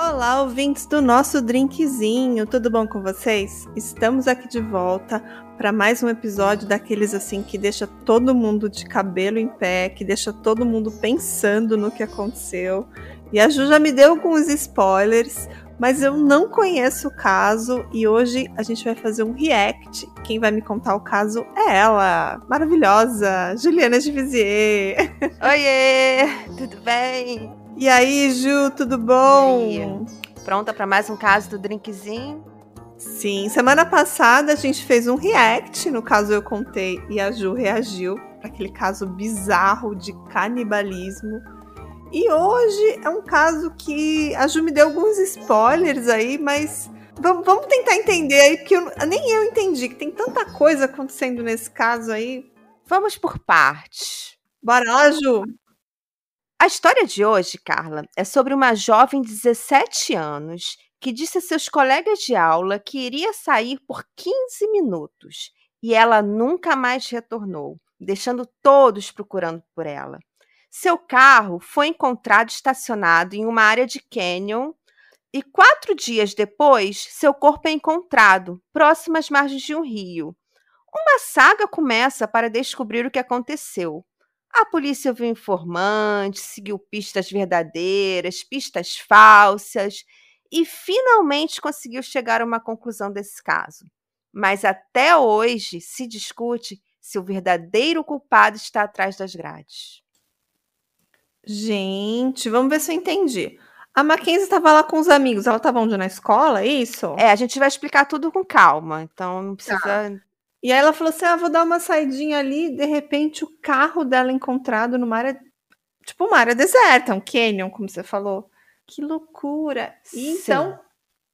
Olá, ouvintes do nosso drinkzinho, tudo bom com vocês? Estamos aqui de volta para mais um episódio daqueles assim que deixa todo mundo de cabelo em pé, que deixa todo mundo pensando no que aconteceu. E a Ju já me deu alguns spoilers, mas eu não conheço o caso e hoje a gente vai fazer um react. Quem vai me contar o caso é ela, maravilhosa, Juliana de Vizier. Oiê, tudo bem? E aí, Ju, tudo bom? Pronta para mais um caso do drinkzinho? Sim, semana passada a gente fez um react, no caso eu contei e a Ju reagiu para aquele caso bizarro de canibalismo. E hoje é um caso que a Ju me deu alguns spoilers aí, mas vamos, vamos tentar entender aí, porque eu, nem eu entendi que tem tanta coisa acontecendo nesse caso aí. Vamos por partes. Bora lá, Ju? A história de hoje, Carla, é sobre uma jovem de 17 anos que disse a seus colegas de aula que iria sair por 15 minutos e ela nunca mais retornou, deixando todos procurando por ela. Seu carro foi encontrado estacionado em uma área de canyon e quatro dias depois, seu corpo é encontrado próximo às margens de um rio. Uma saga começa para descobrir o que aconteceu. A polícia ouviu informantes, seguiu pistas verdadeiras, pistas falsas e finalmente conseguiu chegar a uma conclusão desse caso. Mas até hoje se discute se o verdadeiro culpado está atrás das grades. Gente, vamos ver se eu entendi. A Mackenzie estava lá com os amigos. Ela estava onde? Na escola, é isso? É, a gente vai explicar tudo com calma. Então não precisa tá. E aí ela falou assim: ah, vou dar uma saidinha ali. De repente, o carro dela encontrado numa área, tipo uma área deserta, um canyon, como você falou. Que loucura! E então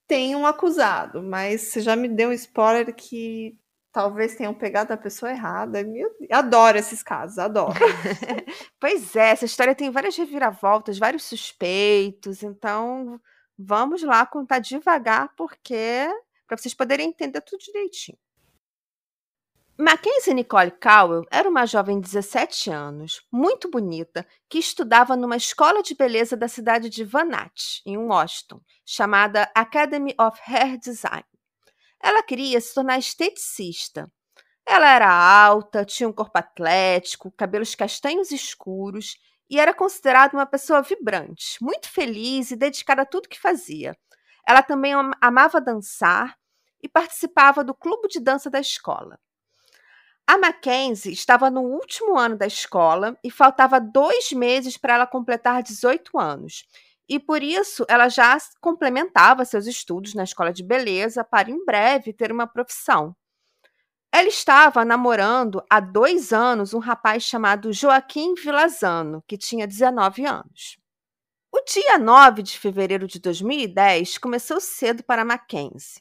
tem um acusado, mas você já me deu um spoiler que talvez tenham pegado a pessoa errada. Meu, adoro esses casos, adoro. pois é, essa história tem várias reviravoltas, vários suspeitos, então vamos lá contar devagar, porque para vocês poderem entender tudo direitinho. Mackenzie Nicole Cowell era uma jovem de 17 anos, muito bonita, que estudava numa escola de beleza da cidade de Van Nant, em Washington, chamada Academy of Hair Design. Ela queria se tornar esteticista. Ela era alta, tinha um corpo atlético, cabelos castanhos escuros e era considerada uma pessoa vibrante, muito feliz e dedicada a tudo que fazia. Ela também amava dançar e participava do clube de dança da escola. A Mackenzie estava no último ano da escola e faltava dois meses para ela completar 18 anos. E por isso ela já complementava seus estudos na escola de beleza para em breve ter uma profissão. Ela estava namorando há dois anos um rapaz chamado Joaquim Vilazano, que tinha 19 anos. O dia 9 de fevereiro de 2010 começou cedo para Mackenzie.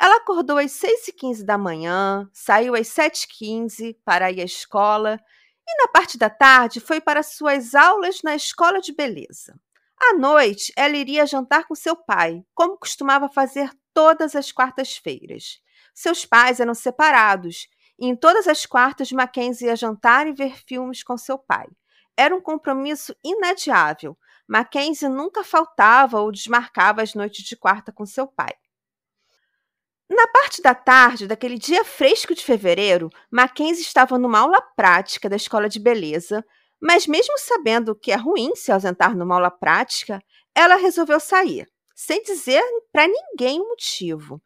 Ela acordou às 6h15 da manhã, saiu às 7h15 para ir à escola e, na parte da tarde, foi para suas aulas na escola de beleza. À noite, ela iria jantar com seu pai, como costumava fazer todas as quartas-feiras. Seus pais eram separados e em todas as quartas Mackenzie ia jantar e ver filmes com seu pai. Era um compromisso inadiável. Mackenzie nunca faltava ou desmarcava as noites de quarta com seu pai. Na parte da tarde daquele dia fresco de fevereiro, Mackenzie estava numa aula prática da escola de beleza, mas mesmo sabendo que é ruim se ausentar numa aula prática, ela resolveu sair, sem dizer para ninguém o motivo.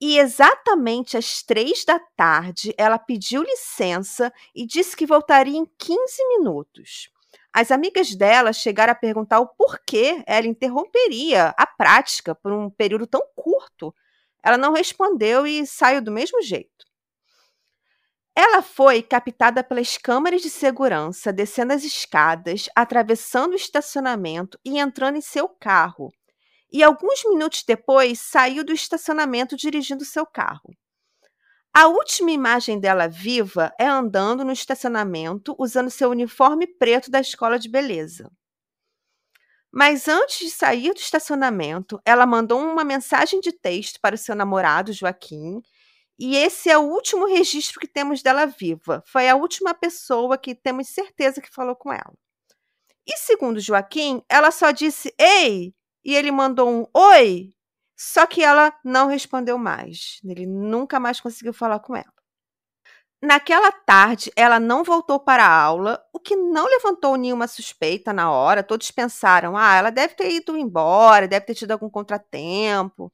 E exatamente às três da tarde, ela pediu licença e disse que voltaria em 15 minutos. As amigas dela chegaram a perguntar o porquê ela interromperia a prática por um período tão curto ela não respondeu e saiu do mesmo jeito. Ela foi captada pelas câmeras de segurança descendo as escadas, atravessando o estacionamento e entrando em seu carro. E alguns minutos depois saiu do estacionamento dirigindo seu carro. A última imagem dela viva é andando no estacionamento usando seu uniforme preto da escola de beleza. Mas antes de sair do estacionamento, ela mandou uma mensagem de texto para o seu namorado, Joaquim, e esse é o último registro que temos dela viva. Foi a última pessoa que temos certeza que falou com ela. E segundo Joaquim, ela só disse: Ei, e ele mandou um oi, só que ela não respondeu mais. Ele nunca mais conseguiu falar com ela. Naquela tarde, ela não voltou para a aula, o que não levantou nenhuma suspeita na hora. Todos pensaram: ah, ela deve ter ido embora, deve ter tido algum contratempo.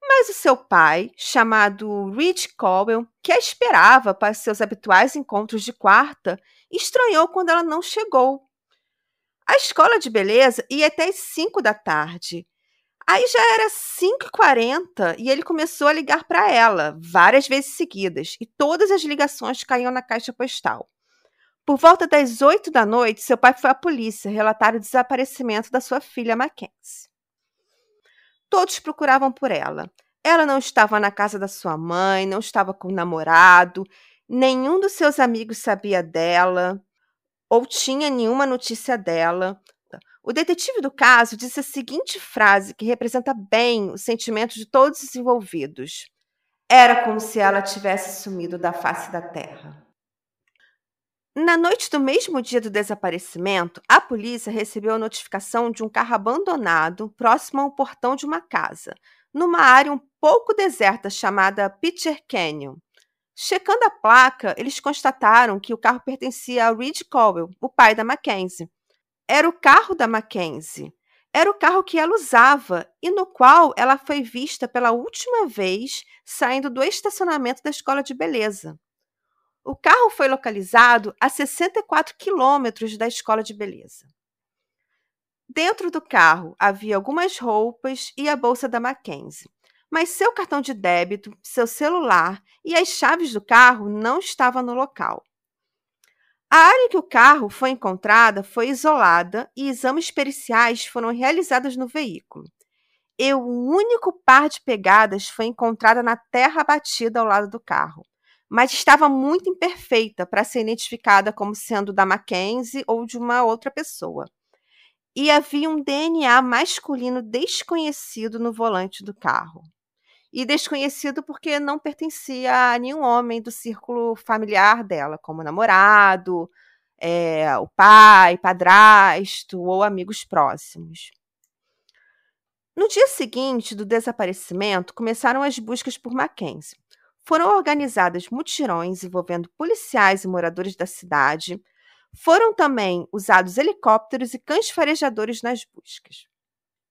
Mas o seu pai, chamado Rich Cowell, que a esperava para seus habituais encontros de quarta, estranhou quando ela não chegou. A escola de beleza ia até as 5 da tarde Aí já era 5h40 e ele começou a ligar para ela várias vezes seguidas e todas as ligações caíam na caixa postal. Por volta das 8 da noite, seu pai foi à polícia relatar o desaparecimento da sua filha Mackenzie. Todos procuravam por ela. Ela não estava na casa da sua mãe, não estava com o namorado, nenhum dos seus amigos sabia dela ou tinha nenhuma notícia dela. O detetive do caso disse a seguinte frase que representa bem os sentimentos de todos os envolvidos: Era como se ela tivesse sumido da face da terra. Na noite do mesmo dia do desaparecimento, a polícia recebeu a notificação de um carro abandonado próximo ao portão de uma casa, numa área um pouco deserta chamada Pitcher Canyon. Checando a placa, eles constataram que o carro pertencia a Reed Cowell, o pai da Mackenzie, era o carro da Mackenzie. Era o carro que ela usava e no qual ela foi vista pela última vez saindo do estacionamento da escola de beleza. O carro foi localizado a 64 quilômetros da escola de beleza. Dentro do carro havia algumas roupas e a bolsa da Mackenzie, mas seu cartão de débito, seu celular e as chaves do carro não estavam no local. A área em que o carro foi encontrada foi isolada e exames periciais foram realizados no veículo. E o único par de pegadas foi encontrada na terra batida ao lado do carro, mas estava muito imperfeita para ser identificada como sendo da Mackenzie ou de uma outra pessoa. E havia um DNA masculino desconhecido no volante do carro e desconhecido porque não pertencia a nenhum homem do círculo familiar dela, como namorado, é, o pai, padrasto ou amigos próximos. No dia seguinte do desaparecimento, começaram as buscas por Mackenzie. Foram organizadas mutirões envolvendo policiais e moradores da cidade. Foram também usados helicópteros e cães farejadores nas buscas.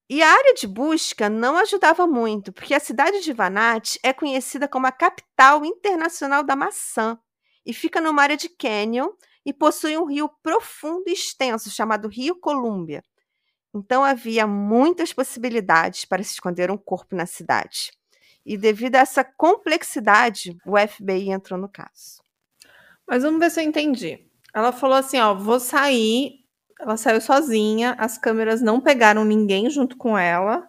E a área de busca não ajudava muito, porque a cidade de Vanat é conhecida como a capital internacional da maçã e fica numa área de canyon e possui um rio profundo e extenso chamado Rio Colúmbia. Então havia muitas possibilidades para se esconder um corpo na cidade. E devido a essa complexidade, o FBI entrou no caso. Mas vamos ver se eu entendi. Ela falou assim: ó, vou sair ela saiu sozinha, as câmeras não pegaram ninguém junto com ela.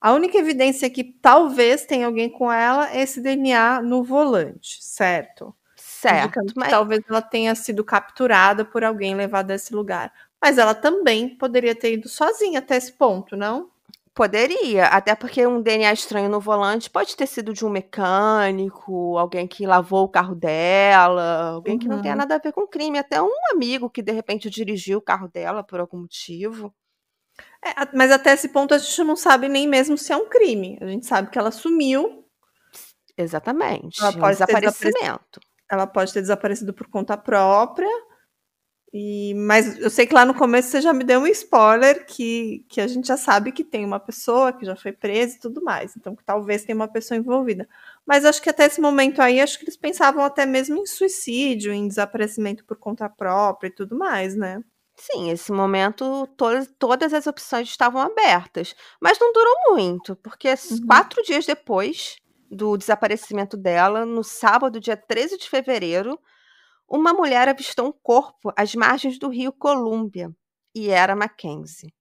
A única evidência que talvez tenha alguém com ela é esse DNA no volante, certo? Certo. Mas... Talvez ela tenha sido capturada por alguém levada a esse lugar. Mas ela também poderia ter ido sozinha até esse ponto, não? Poderia, até porque um DNA estranho no volante pode ter sido de um mecânico, alguém que lavou o carro dela, alguém que não tenha uhum. nada a ver com o crime, até um amigo que de repente dirigiu o carro dela por algum motivo. É, mas até esse ponto a gente não sabe nem mesmo se é um crime. A gente sabe que ela sumiu. Exatamente. Ela pode um desaparecimento. Ela pode ter desaparecido por conta própria e, mas eu sei que lá no começo você já me deu um spoiler que, que a gente já sabe que tem uma pessoa que já foi presa e tudo mais. Então, que talvez tenha uma pessoa envolvida. Mas acho que até esse momento aí, acho que eles pensavam até mesmo em suicídio, em desaparecimento por conta própria e tudo mais, né? Sim, esse momento todas, todas as opções estavam abertas. Mas não durou muito, porque uhum. quatro dias depois do desaparecimento dela, no sábado, dia 13 de fevereiro, uma mulher avistou um corpo às margens do rio Colúmbia e era Mackenzie.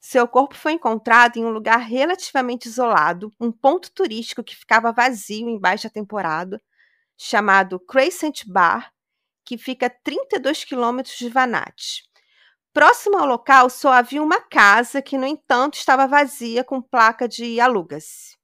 Seu corpo foi encontrado em um lugar relativamente isolado, um ponto turístico que ficava vazio em baixa temporada, chamado Crescent Bar, que fica a 32 quilômetros de Vanat. Próximo ao local só havia uma casa que, no entanto, estava vazia com placa de aluga-se.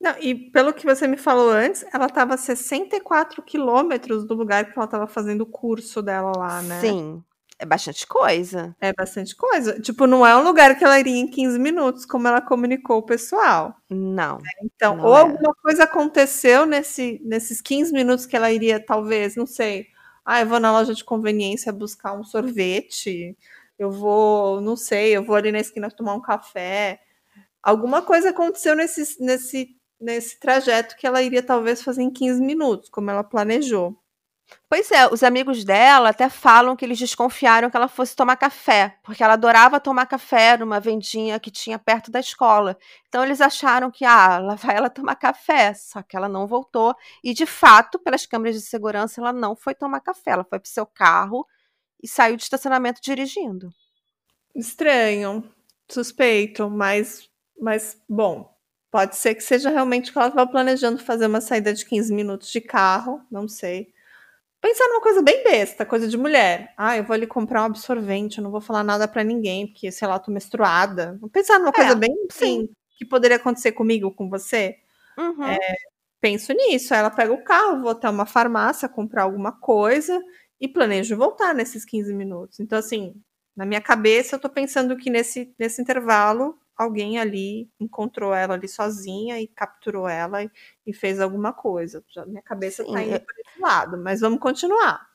Não, e pelo que você me falou antes, ela estava a 64 quilômetros do lugar que ela estava fazendo o curso dela lá, né? Sim. É bastante coisa. É bastante coisa. Tipo, não é um lugar que ela iria em 15 minutos, como ela comunicou o pessoal. Não. Então, não ou é. alguma coisa aconteceu nesse, nesses 15 minutos que ela iria, talvez, não sei. Ah, eu vou na loja de conveniência buscar um sorvete. Eu vou, não sei, eu vou ali na esquina tomar um café. Alguma coisa aconteceu nesse, nesse, nesse trajeto que ela iria, talvez, fazer em 15 minutos, como ela planejou. Pois é, os amigos dela até falam que eles desconfiaram que ela fosse tomar café, porque ela adorava tomar café numa vendinha que tinha perto da escola. Então eles acharam que, ah, lá vai ela tomar café, só que ela não voltou. E de fato, pelas câmeras de segurança, ela não foi tomar café, ela foi pro seu carro e saiu do estacionamento dirigindo. Estranho, suspeito, mas, mas bom, pode ser que seja realmente que ela estava planejando fazer uma saída de 15 minutos de carro, não sei. Pensar numa coisa bem besta, coisa de mulher. Ah, eu vou ali comprar um absorvente, eu não vou falar nada pra ninguém, porque, sei lá, tô menstruada. Vou pensar numa coisa É, bem assim, que poderia acontecer comigo, com você. Uhum. Penso nisso. Aí ela pega o carro, vou até uma farmácia comprar alguma coisa e planejo voltar nesses 15 minutos. Então, assim, na minha cabeça, eu tô pensando que nesse, nesse intervalo, alguém ali encontrou ela ali sozinha e capturou ela e, e fez alguma coisa. Já, minha cabeça Sim, tá indo é- por esse lado, mas vamos continuar.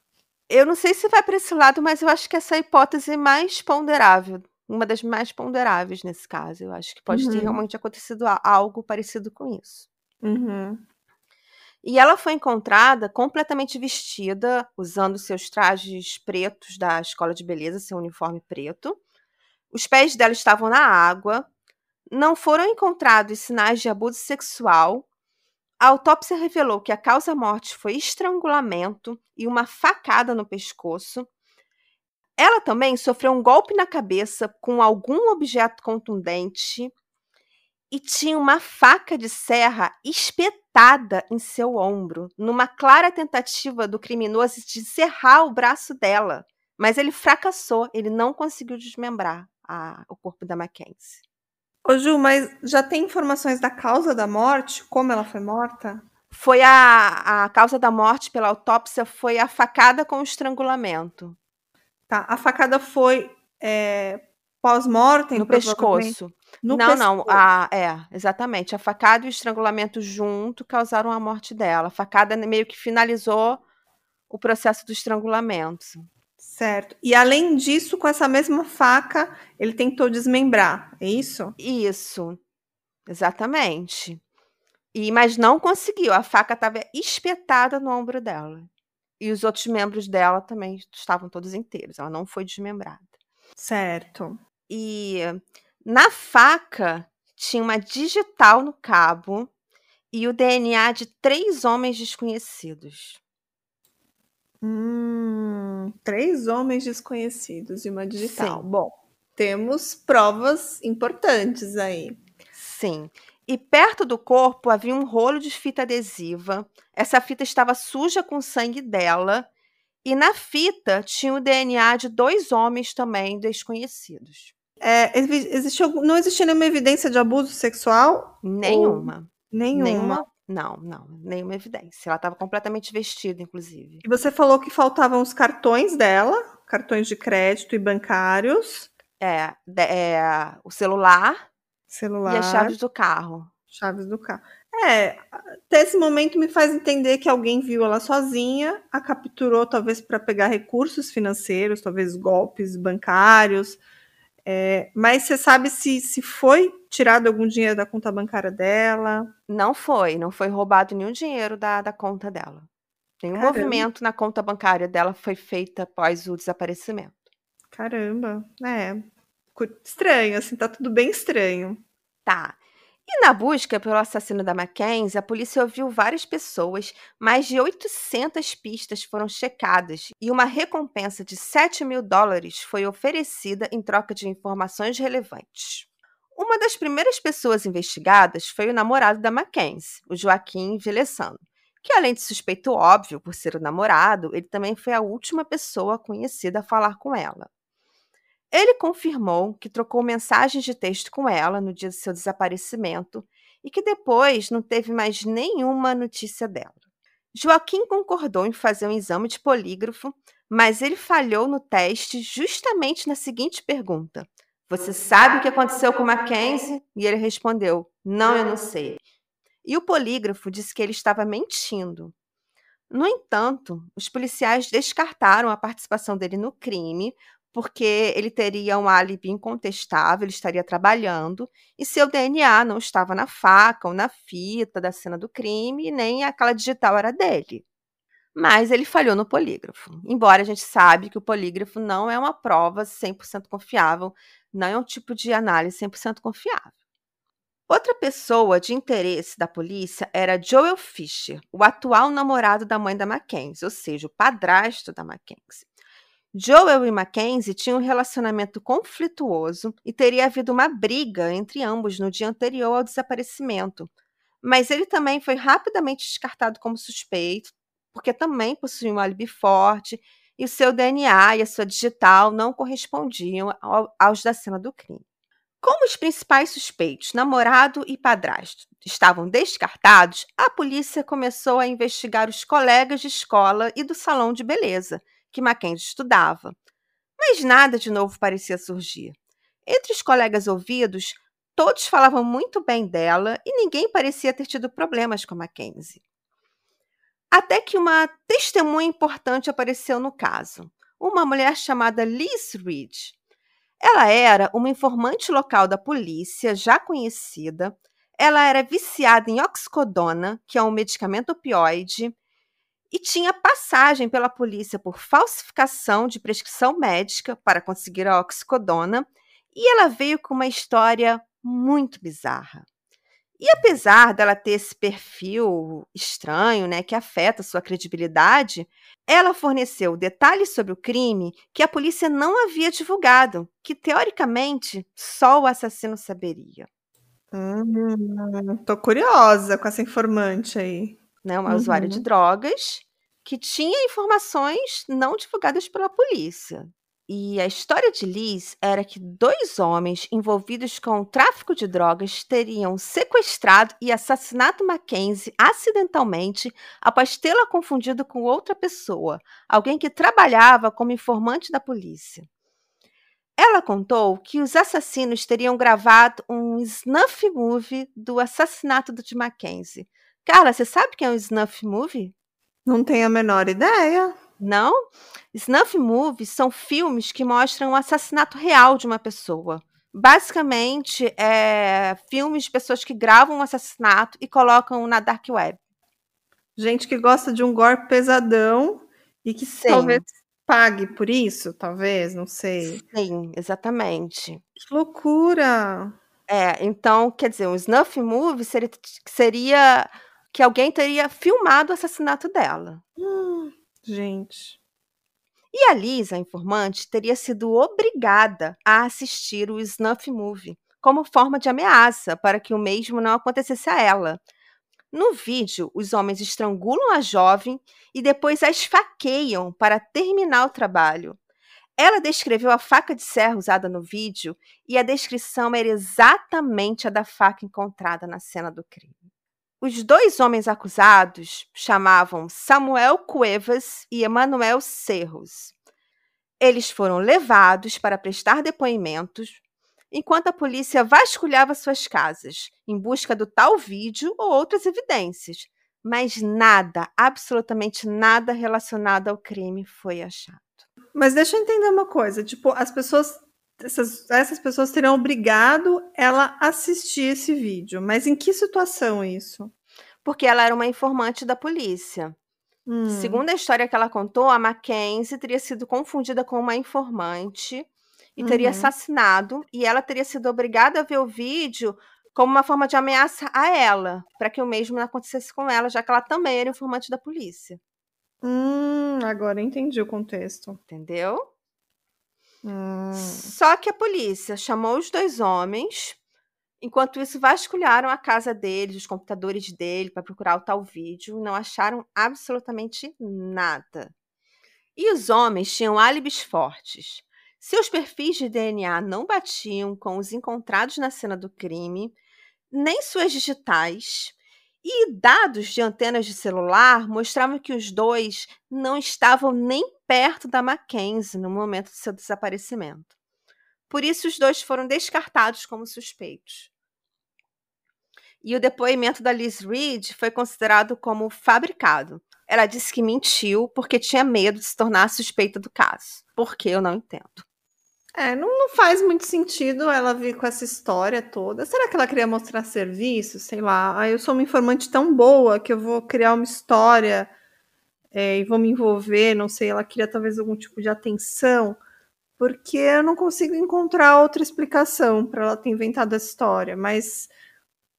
Eu não sei se vai para esse lado, mas eu acho que essa é a hipótese mais ponderável, uma das mais ponderáveis nesse caso. Eu acho que pode ter Uhum. realmente acontecido algo parecido com isso. Uhum. E ela foi encontrada completamente vestida, usando seus trajes pretos da escola de beleza, seu uniforme preto. Os pés dela estavam na água. Não foram encontrados sinais de abuso sexual. A autópsia revelou que a causa-morte foi estrangulamento e uma facada no pescoço. Ela também sofreu um golpe na cabeça com algum objeto contundente e tinha uma faca de serra espetada em seu ombro, numa clara tentativa do criminoso de serrar o braço dela. Mas ele fracassou, ele não conseguiu desmembrar a- o corpo da Mackenzie. Ô Ju, mas já tem informações da causa da morte? Como ela foi morta? Foi a, a causa da morte pela autópsia foi a facada com estrangulamento Tá, a facada foi é, pós-mortem? no pescoço. No não, não, pescoço. a, é, exatamente. A facada e o estrangulamento junto causaram a morte dela. A facada meio que finalizou o processo do estrangulamento. Certo. E além disso, com essa mesma faca, ele tentou desmembrar, é isso? Isso, exatamente. E, mas não conseguiu. A faca estava espetada no ombro dela. E os outros membros dela também estavam todos inteiros. Ela não foi desmembrada. Certo. E na faca tinha uma digital no cabo e o DNA de três homens desconhecidos. Hum, três homens desconhecidos e uma digital. Sim. Bom, temos provas importantes aí. Sim. E perto do corpo havia um rolo de fita adesiva. Essa fita estava suja com o sangue dela. E na fita tinha o DNA de dois homens também desconhecidos. É, existiu, não existia nenhuma evidência de abuso sexual? Nenhuma. Nenhuma. Nenhuma. Não, não. Nenhuma evidência. Ela estava completamente vestida, inclusive. E você falou que faltavam os cartões dela, cartões de crédito e bancários, É, de- é, o celular celular. e as chaves do carro. Chaves do carro. É, até esse momento me faz entender que alguém viu ela sozinha, a capturou talvez para pegar recursos financeiros, talvez golpes bancários. É, mas você sabe se, se foi tirado algum dinheiro da conta bancária dela? Não foi, não foi roubado nenhum dinheiro da, da conta dela. Nenhum Caramba. movimento na conta bancária dela foi feito após o desaparecimento. Caramba, é. Estranho, assim, tá tudo bem estranho. Tá. E na busca pelo assassino da Mackenzie, a polícia ouviu várias pessoas, mais de 800 pistas foram checadas e uma recompensa de 7 mil dólares foi oferecida em troca de informações relevantes. Uma das primeiras pessoas investigadas foi o namorado da Mackenzie, o Joaquim Velessano, que além de suspeito óbvio por ser o namorado, ele também foi a última pessoa conhecida a falar com ela. Ele confirmou que trocou mensagens de texto com ela no dia do seu desaparecimento e que depois não teve mais nenhuma notícia dela. Joaquim concordou em fazer um exame de polígrafo Mas ele falhou no teste justamente na seguinte pergunta: Você sabe o que aconteceu com Mackenzie? E ele respondeu: Não, eu não sei. E o polígrafo disse que ele estava mentindo. No entanto, os policiais descartaram a participação dele no crime, porque ele teria um álibi incontestável, ele estaria trabalhando, e seu DNA não estava na faca ou na fita da cena do crime, nem aquela digital era dele. Mas ele falhou no polígrafo. Embora a gente sabe que o polígrafo não é uma prova 100% confiável, não é um tipo de análise 100% confiável. Outra pessoa de interesse da polícia era Joel Fisher, o atual namorado da mãe da Mackenzie, ou seja, o padrasto da Mackenzie. Joel e Mackenzie tinham um relacionamento conflituoso e teria havido uma briga entre ambos no dia anterior ao desaparecimento. Mas ele também foi rapidamente descartado como suspeito, porque também possuía um álibi forte e o seu DNA e a sua digital não correspondiam aos da cena do crime. Como os principais suspeitos, namorado e padrasto, estavam descartados, a polícia começou a investigar os colegas de escola e do salão de beleza que Mackenzie estudava. Mas nada de novo parecia surgir. Entre os colegas ouvidos, todos falavam muito bem dela e ninguém parecia ter tido problemas com Mackenzie. Até que uma testemunha importante apareceu no caso, uma mulher chamada Liz Reed. Ela era uma informante local da polícia, já conhecida. Ela era viciada em oxicodona, que é um medicamento opioide, e tinha passagem pela polícia por falsificação de prescrição médica para conseguir a oxicodona, e ela veio com uma história muito bizarra. E apesar dela ter esse perfil estranho, né, que afeta sua credibilidade, ela forneceu detalhes sobre o crime que a polícia não havia divulgado, que teoricamente só o assassino saberia. Hum, tô curiosa com essa informante aí. Né, uma uhum. usuária de drogas que tinha informações não divulgadas pela polícia. E a história de Liz era que dois homens envolvidos com o tráfico de drogas teriam sequestrado e assassinado Mackenzie acidentalmente após tê-la confundido com outra pessoa, alguém que trabalhava como informante da polícia. Ela contou que os assassinos teriam gravado um snuff movie do assassinato de Mackenzie. Carla, você sabe o que é um snuff movie? Não tenho a menor ideia. Não? Snuff movies são filmes que mostram o assassinato real de uma pessoa. Basicamente, é filmes de pessoas que gravam um assassinato e colocam na dark web. Gente que gosta de um gore pesadão e que Sim. talvez pague por isso, talvez, não sei. Sim, exatamente. Que loucura! É, então, quer dizer, um snuff movie seria, seria que alguém teria filmado o assassinato dela. Hum. Gente. E a Lisa, a informante, teria sido obrigada a assistir o snuff movie como forma de ameaça para que o mesmo não acontecesse a ela. No vídeo, os homens estrangulam a jovem e depois a esfaqueiam para terminar o trabalho. Ela descreveu a faca de serra usada no vídeo e a descrição era exatamente a da faca encontrada na cena do crime. Os dois homens acusados chamavam Samuel Cuevas e Emanuel Cerros. Eles foram levados para prestar depoimentos, enquanto a polícia vasculhava suas casas em busca do tal vídeo ou outras evidências, mas nada, absolutamente nada relacionado ao crime foi achado. Mas deixa eu entender uma coisa, tipo, as pessoas essas, essas pessoas teriam obrigado ela a assistir esse vídeo. Mas em que situação isso? Porque ela era uma informante da polícia. Hum. Segundo a história que ela contou, a Mackenzie teria sido confundida com uma informante e uhum. teria assassinado, e ela teria sido obrigada a ver o vídeo como uma forma de ameaça a ela, para que o mesmo não acontecesse com ela, já que ela também era informante da polícia. Hum, agora entendi o contexto. Entendeu? Hum. Só que a polícia chamou os dois homens. Enquanto isso, vasculharam a casa dele, os computadores dele, para procurar o tal vídeo. Não acharam absolutamente nada. E os homens tinham álibis fortes. Seus perfis de DNA não batiam com os encontrados na cena do crime, nem suas digitais. E dados de antenas de celular mostravam que os dois não estavam nem perto da Mackenzie no momento do seu desaparecimento. Por isso, os dois foram descartados como suspeitos. E o depoimento da Liz Reed foi considerado como fabricado. Ela disse que mentiu porque tinha medo de se tornar suspeita do caso. Por que eu não entendo. É, não, não, faz muito sentido ela vir com essa história toda. Será que ela queria mostrar serviço? Sei lá. Ah, eu sou uma informante tão boa que eu vou criar uma história é, e vou me envolver. Não sei, ela queria talvez algum tipo de atenção, porque eu não consigo encontrar outra explicação para ela ter inventado essa história. Mas,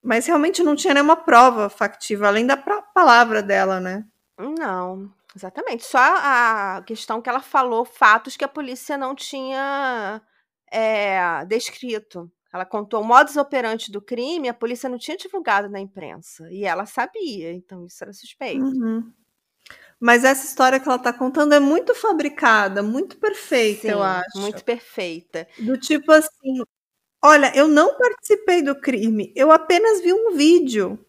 mas realmente não tinha nenhuma prova factiva, além da palavra dela, né? Não. Exatamente. Só a questão que ela falou fatos que a polícia não tinha é, descrito. Ela contou o modus operandi do crime, a polícia não tinha divulgado na imprensa. E ela sabia, então isso era suspeito. Uhum. Mas essa história que ela está contando é muito fabricada, muito perfeita, Sim, eu acho. Muito perfeita. Do tipo assim: olha, eu não participei do crime, eu apenas vi um vídeo.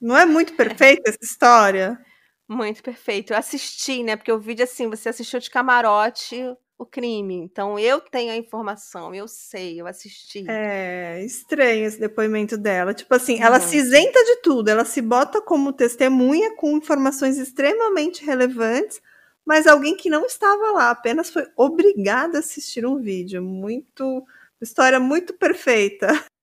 Não é muito perfeita essa história? Muito perfeito. Eu assisti, né? Porque o vídeo assim, você assistiu de camarote o crime. Então eu tenho a informação, eu sei, eu assisti. É estranho esse depoimento dela. Tipo assim, ela se isenta de tudo, ela se bota como testemunha com informações extremamente relevantes, mas alguém que não estava lá apenas foi obrigada a assistir um vídeo. Muito. História muito perfeita.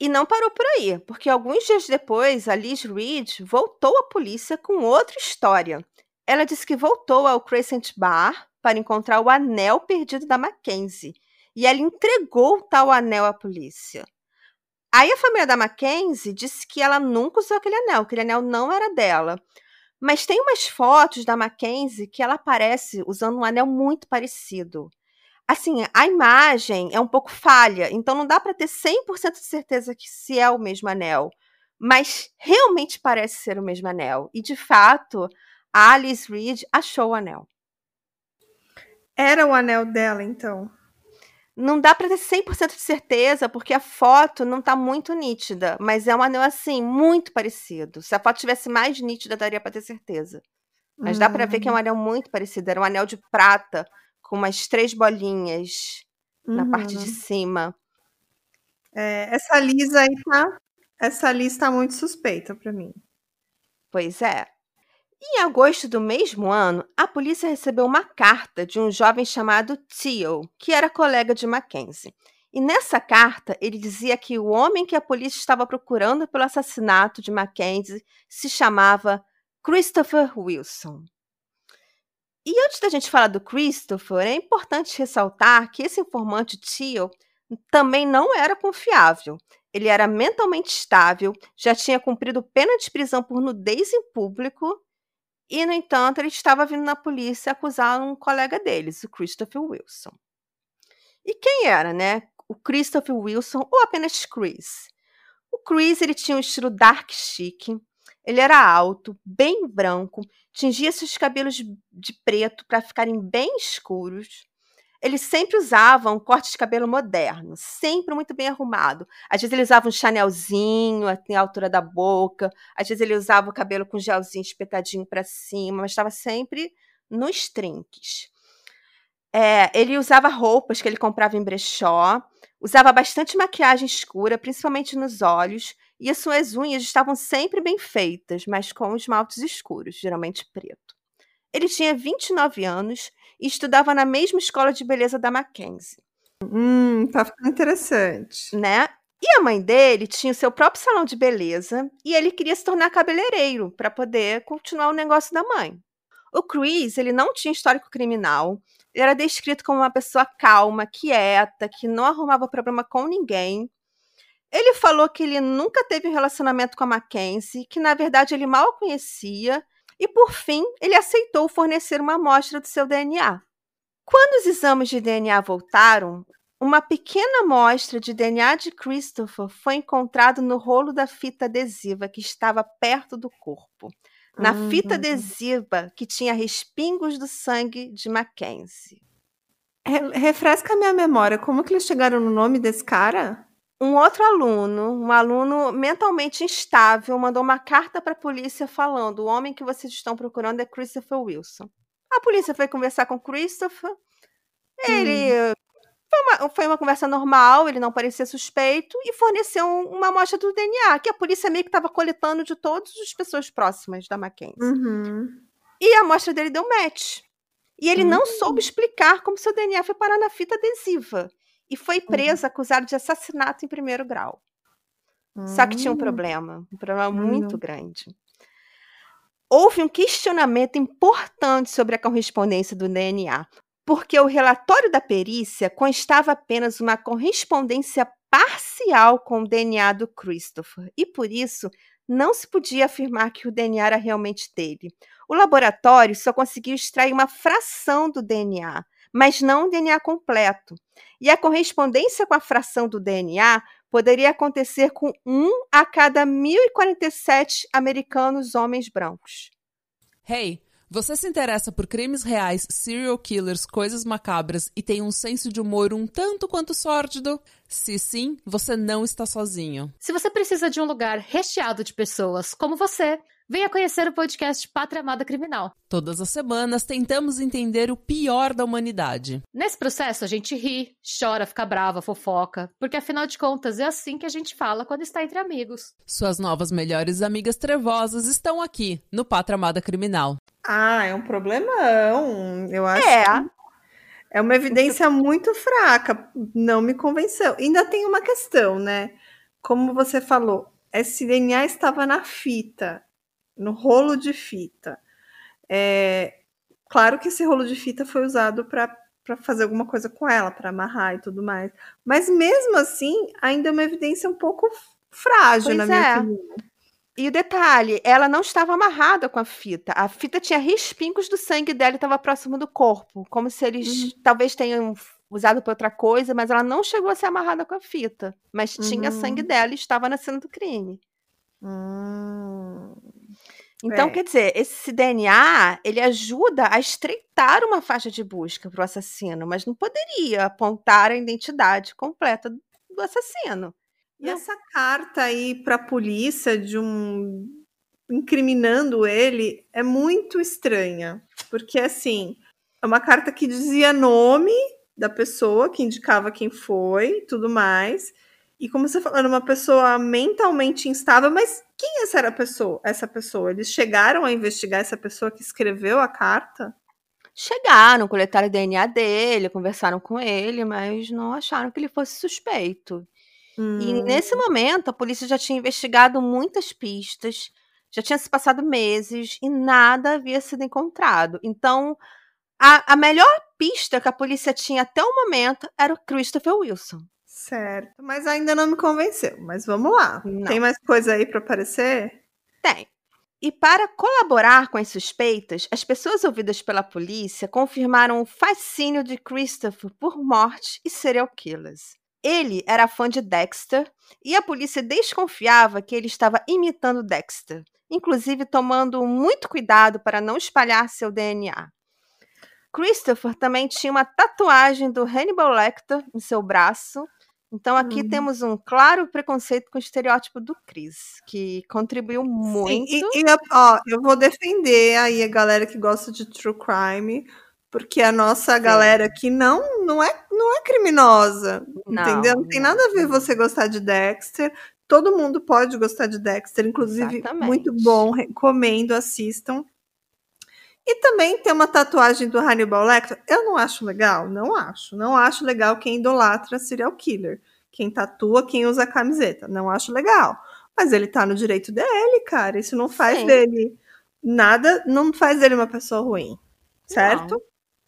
E não parou por aí, porque alguns dias depois, a Liz Reed voltou à polícia com outra história. Ela disse que voltou ao Crescent Bar para encontrar o anel perdido da Mackenzie. E ela entregou tal anel à polícia. Aí a família da Mackenzie disse que ela nunca usou aquele anel, aquele anel não era dela. Mas tem umas fotos da Mackenzie que ela aparece usando um anel muito parecido assim, a imagem é um pouco falha, então não dá para ter 100% de certeza que se é o mesmo anel, mas realmente parece ser o mesmo anel. E de fato, a Alice Reed achou o anel. Era o anel dela, então. Não dá para ter 100% de certeza, porque a foto não está muito nítida, mas é um anel assim, muito parecido. Se a foto tivesse mais nítida, daria para ter certeza. Mas hum. dá para ver que é um hum. anel muito parecido, era um anel de prata com umas três bolinhas uhum. na parte de cima. É, essa Lisa aí tá. Essa Lisa tá muito suspeita para mim. Pois é. Em agosto do mesmo ano, a polícia recebeu uma carta de um jovem chamado Theo, que era colega de Mackenzie. E nessa carta, ele dizia que o homem que a polícia estava procurando pelo assassinato de Mackenzie se chamava Christopher Wilson. E antes da gente falar do Christopher, é importante ressaltar que esse informante Tio também não era confiável. Ele era mentalmente estável, já tinha cumprido pena de prisão por nudez em público e, no entanto, ele estava vindo na polícia acusar um colega deles, o Christopher Wilson. E quem era, né? O Christopher Wilson ou apenas Chris? O Chris ele tinha um estilo dark chic, ele era alto, bem branco, tingia seus cabelos de preto para ficarem bem escuros. Ele sempre usava um corte de cabelo moderno, sempre muito bem arrumado. Às vezes ele usava um chanelzinho até a altura da boca, às vezes ele usava o cabelo com gelzinho espetadinho para cima, mas estava sempre nos trinques. É, ele usava roupas que ele comprava em brechó, usava bastante maquiagem escura, principalmente nos olhos, e as suas unhas estavam sempre bem feitas, mas com esmaltes escuros, geralmente preto. Ele tinha 29 anos e estudava na mesma escola de beleza da Mackenzie. Hum, tá ficando interessante. Né? E a mãe dele tinha o seu próprio salão de beleza e ele queria se tornar cabeleireiro para poder continuar o negócio da mãe. O Chris, ele não tinha histórico criminal, ele era descrito como uma pessoa calma, quieta, que não arrumava problema com ninguém ele falou que ele nunca teve um relacionamento com a Mackenzie, que na verdade ele mal a conhecia, e por fim, ele aceitou fornecer uma amostra do seu DNA. Quando os exames de DNA voltaram, uma pequena amostra de DNA de Christopher foi encontrada no rolo da fita adesiva que estava perto do corpo. Na uhum. fita adesiva que tinha respingos do sangue de Mackenzie. Refresca a minha memória, como que eles chegaram no nome desse cara? Um outro aluno, um aluno mentalmente instável, mandou uma carta para a polícia falando: o homem que vocês estão procurando é Christopher Wilson. A polícia foi conversar com Christopher. Ele hum. foi, uma, foi uma conversa normal, ele não parecia suspeito e forneceu uma amostra do DNA, que a polícia meio que estava coletando de todas as pessoas próximas da Mackenzie. Uhum. E a amostra dele deu match. E ele uhum. não soube explicar como seu DNA foi parar na fita adesiva. E foi uhum. preso, uhum. acusado de assassinato em primeiro grau. Só que tinha um hum. problema, um problema muito grande houve um questionamento importante sobre a correspondência do DNA, porque o relatório da perícia constava apenas uma correspondência parcial com o DNA do Christopher, e por isso não se podia afirmar que o DNA era realmente dele. O laboratório só conseguiu extrair uma fração do DNA, mas não o DNA completo. E a correspondência com a fração do DNA poderia acontecer com um a cada 1.047 americanos homens brancos. Hey, você se interessa por crimes reais, serial killers, coisas macabras e tem um senso de humor um tanto quanto sórdido? Se sim, você não está sozinho. Se você precisa de um lugar recheado de pessoas como você Venha conhecer o podcast Pátria Amada Criminal. Todas as semanas tentamos entender o pior da humanidade. Nesse processo a gente ri, chora, fica brava, fofoca, porque afinal de contas é assim que a gente fala quando está entre amigos. Suas novas melhores amigas trevosas estão aqui no Pátria Amada Criminal. Ah, é um problemão. Eu acho. É. Que... É uma evidência muito fraca, não me convenceu. Ainda tem uma questão, né? Como você falou, esse DNA estava na fita no rolo de fita. É, claro que esse rolo de fita foi usado para fazer alguma coisa com ela, para amarrar e tudo mais. Mas mesmo assim, ainda é uma evidência um pouco frágil, pois na minha é. opinião. E o detalhe, ela não estava amarrada com a fita. A fita tinha respingos do sangue dela e estava próximo do corpo, como se eles uhum. talvez tenham usado para outra coisa, mas ela não chegou a ser amarrada com a fita. Mas tinha uhum. sangue dela e estava na cena do crime. Hum. Então, é. quer dizer, esse DNA, ele ajuda a estreitar uma faixa de busca para o assassino, mas não poderia apontar a identidade completa do assassino. E essa carta aí para a polícia de um incriminando ele é muito estranha, porque assim, é uma carta que dizia nome da pessoa, que indicava quem foi, tudo mais. E como você falou, era uma pessoa mentalmente instável, mas quem essa era a pessoa, essa pessoa? Eles chegaram a investigar essa pessoa que escreveu a carta? Chegaram, coletaram o DNA dele, conversaram com ele, mas não acharam que ele fosse suspeito. Hum. E nesse momento, a polícia já tinha investigado muitas pistas, já tinha se passado meses e nada havia sido encontrado. Então, a, a melhor pista que a polícia tinha até o momento era o Christopher Wilson. Certo, mas ainda não me convenceu. Mas vamos lá. Não. Tem mais coisa aí para aparecer? Tem. E para colaborar com as suspeitas, as pessoas ouvidas pela polícia confirmaram o fascínio de Christopher por morte e serial killers. Ele era fã de Dexter e a polícia desconfiava que ele estava imitando Dexter, inclusive tomando muito cuidado para não espalhar seu DNA. Christopher também tinha uma tatuagem do Hannibal Lecter em seu braço então aqui uhum. temos um claro preconceito com o estereótipo do Chris, que contribuiu muito. Sim, e, e, ó, eu vou defender aí a galera que gosta de true crime, porque a nossa Sim. galera aqui não não é não é criminosa, não, entendeu? Não tem nada a ver você gostar de Dexter. Todo mundo pode gostar de Dexter, inclusive Exatamente. muito bom, recomendo, assistam. E também tem uma tatuagem do Hannibal Lecter. Eu não acho legal, não acho. Não acho legal quem idolatra serial killer. Quem tatua, quem usa camiseta. Não acho legal. Mas ele tá no direito dele, cara. Isso não faz Sim. dele nada, não faz dele uma pessoa ruim. Certo?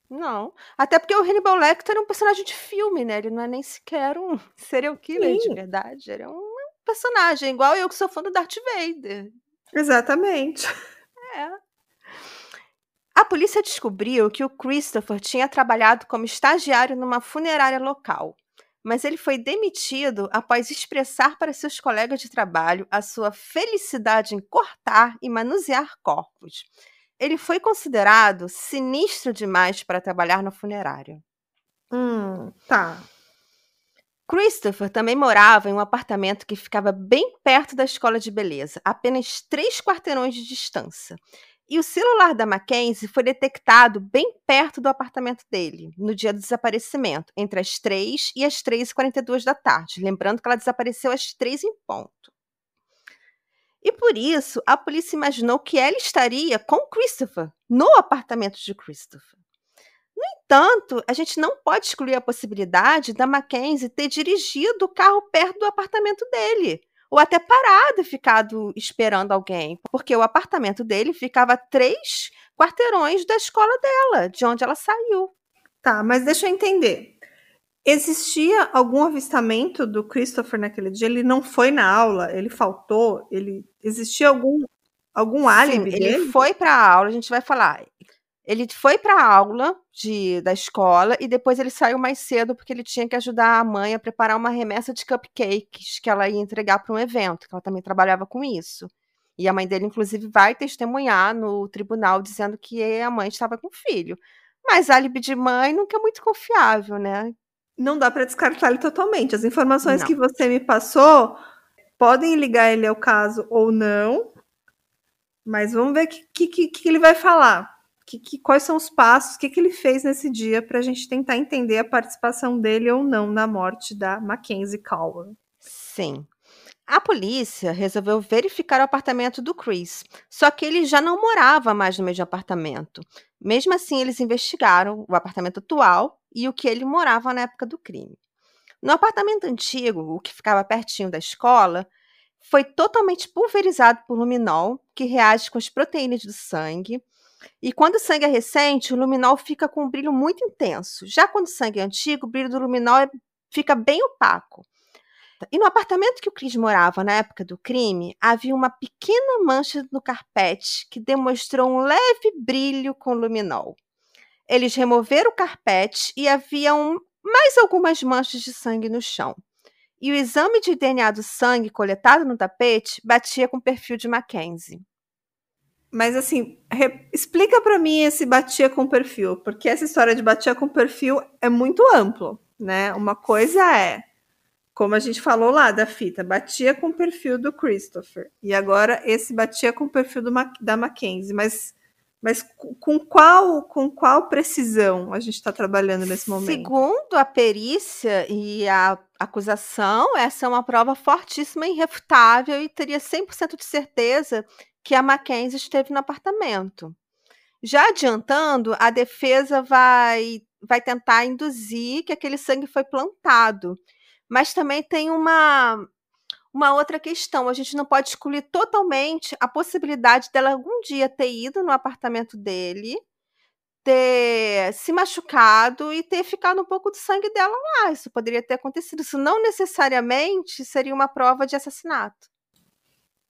Não. não. Até porque o Hannibal Lecter é um personagem de filme, né? Ele não é nem sequer um serial killer Sim. de verdade. Ele é um personagem, igual eu que sou fã do Darth Vader. Exatamente. É. A polícia descobriu que o Christopher tinha trabalhado como estagiário numa funerária local, mas ele foi demitido após expressar para seus colegas de trabalho a sua felicidade em cortar e manusear corpos. Ele foi considerado sinistro demais para trabalhar na funerária. Hum, tá. Christopher também morava em um apartamento que ficava bem perto da escola de beleza, apenas três quarteirões de distância. E o celular da Mackenzie foi detectado bem perto do apartamento dele, no dia do desaparecimento, entre as 3 e as 3h42 da tarde. Lembrando que ela desapareceu às 3 em ponto. E por isso, a polícia imaginou que ela estaria com Christopher, no apartamento de Christopher. No entanto, a gente não pode excluir a possibilidade da Mackenzie ter dirigido o carro perto do apartamento dele ou até parado e ficado esperando alguém, porque o apartamento dele ficava três quarteirões da escola dela, de onde ela saiu. Tá, mas deixa eu entender. Existia algum avistamento do Christopher naquele dia? Ele não foi na aula? Ele faltou? Ele existia algum algum álibi Sim, dele? ele foi para a aula, a gente vai falar. Ele foi para a aula de, da escola e depois ele saiu mais cedo porque ele tinha que ajudar a mãe a preparar uma remessa de cupcakes que ela ia entregar para um evento, que ela também trabalhava com isso. E a mãe dele, inclusive, vai testemunhar no tribunal dizendo que a mãe estava com o filho. Mas álibi de mãe nunca é muito confiável, né? Não dá para descartar ele totalmente. As informações Não. que você me passou podem ligar ele ao caso ou não, mas vamos ver o que, que, que ele vai falar. Que, que, quais são os passos, o que, que ele fez nesse dia para a gente tentar entender a participação dele ou não na morte da Mackenzie Cowell. Sim. A polícia resolveu verificar o apartamento do Chris, só que ele já não morava mais no mesmo apartamento. Mesmo assim, eles investigaram o apartamento atual e o que ele morava na época do crime. No apartamento antigo, o que ficava pertinho da escola, foi totalmente pulverizado por luminol, que reage com as proteínas do sangue. E quando o sangue é recente, o luminol fica com um brilho muito intenso. Já quando o sangue é antigo, o brilho do luminol é- fica bem opaco. E no apartamento que o Chris morava na época do crime, havia uma pequena mancha no carpete que demonstrou um leve brilho com luminol. Eles removeram o carpete e haviam mais algumas manchas de sangue no chão. E o exame de DNA do sangue coletado no tapete batia com o perfil de Mackenzie. Mas assim, re- explica para mim esse batia com perfil, porque essa história de batia com perfil é muito amplo, né? Uma coisa é, como a gente falou lá da fita, batia com perfil do Christopher. E agora esse batia com perfil do Ma- da Mackenzie, mas mas com qual com qual precisão a gente está trabalhando nesse momento? Segundo a perícia e a acusação, essa é uma prova fortíssima e irrefutável e teria 100% de certeza que a Mackenzie esteve no apartamento. Já adiantando, a defesa vai, vai tentar induzir que aquele sangue foi plantado. Mas também tem uma, uma outra questão. A gente não pode excluir totalmente a possibilidade dela algum dia ter ido no apartamento dele ter se machucado e ter ficado um pouco do sangue dela lá. Isso poderia ter acontecido. Isso não necessariamente seria uma prova de assassinato.